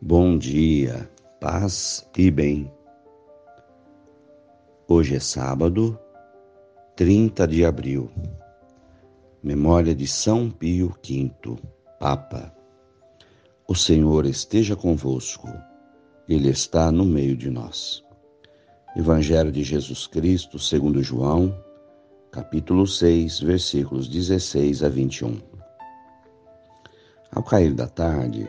Bom dia, paz e bem. Hoje é sábado, 30 de abril. Memória de São Pio V, Papa. O Senhor esteja convosco, Ele está no meio de nós. Evangelho de Jesus Cristo, segundo João, capítulo 6, versículos 16 a 21. Ao cair da tarde,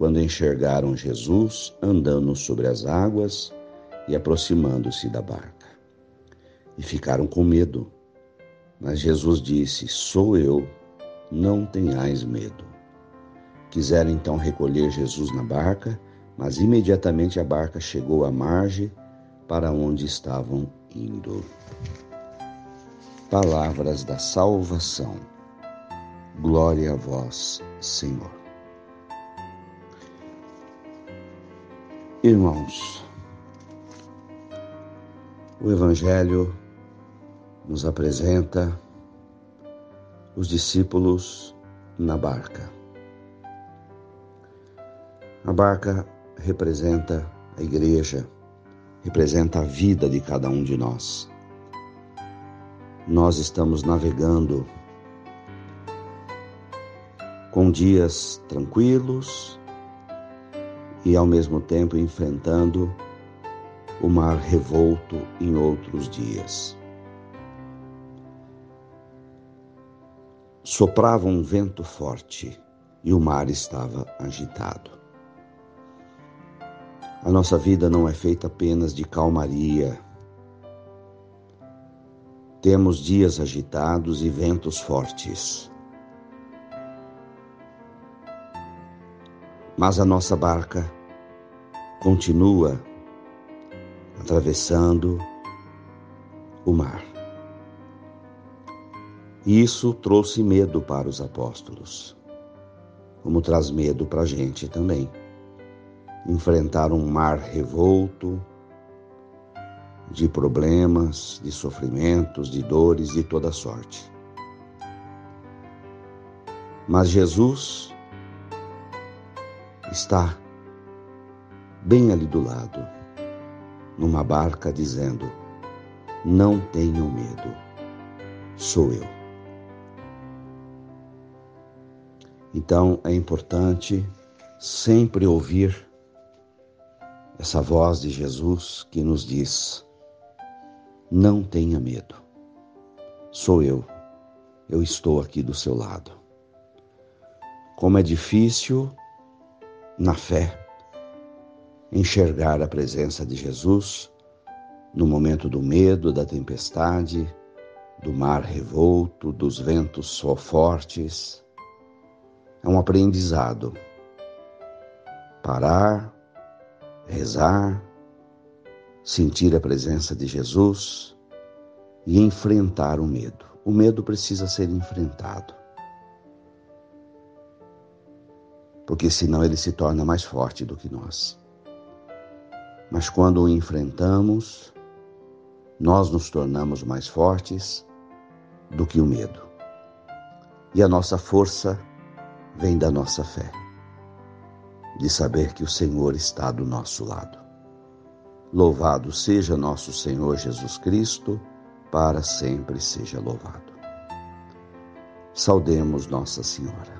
quando enxergaram Jesus andando sobre as águas e aproximando-se da barca. E ficaram com medo. Mas Jesus disse: Sou eu, não tenhais medo. Quiseram então recolher Jesus na barca, mas imediatamente a barca chegou à margem para onde estavam indo. Palavras da salvação. Glória a vós, Senhor. Irmãos, o Evangelho nos apresenta os discípulos na barca. A barca representa a igreja, representa a vida de cada um de nós. Nós estamos navegando com dias tranquilos, e ao mesmo tempo enfrentando o mar revolto em outros dias. Soprava um vento forte e o mar estava agitado. A nossa vida não é feita apenas de calmaria. Temos dias agitados e ventos fortes. Mas a nossa barca continua atravessando o mar. Isso trouxe medo para os apóstolos, como traz medo para a gente também. Enfrentar um mar revolto de problemas, de sofrimentos, de dores de toda sorte. Mas Jesus está bem ali do lado, numa barca, dizendo: Não tenham medo, sou eu. Então é importante sempre ouvir essa voz de Jesus que nos diz: Não tenha medo, sou eu, eu estou aqui do seu lado. Como é difícil na fé, enxergar a presença de Jesus no momento do medo, da tempestade, do mar revolto, dos ventos fortes. É um aprendizado. Parar, rezar, sentir a presença de Jesus e enfrentar o medo. O medo precisa ser enfrentado. Porque senão ele se torna mais forte do que nós. Mas quando o enfrentamos, nós nos tornamos mais fortes do que o medo. E a nossa força vem da nossa fé, de saber que o Senhor está do nosso lado. Louvado seja nosso Senhor Jesus Cristo, para sempre seja louvado. Saudemos Nossa Senhora.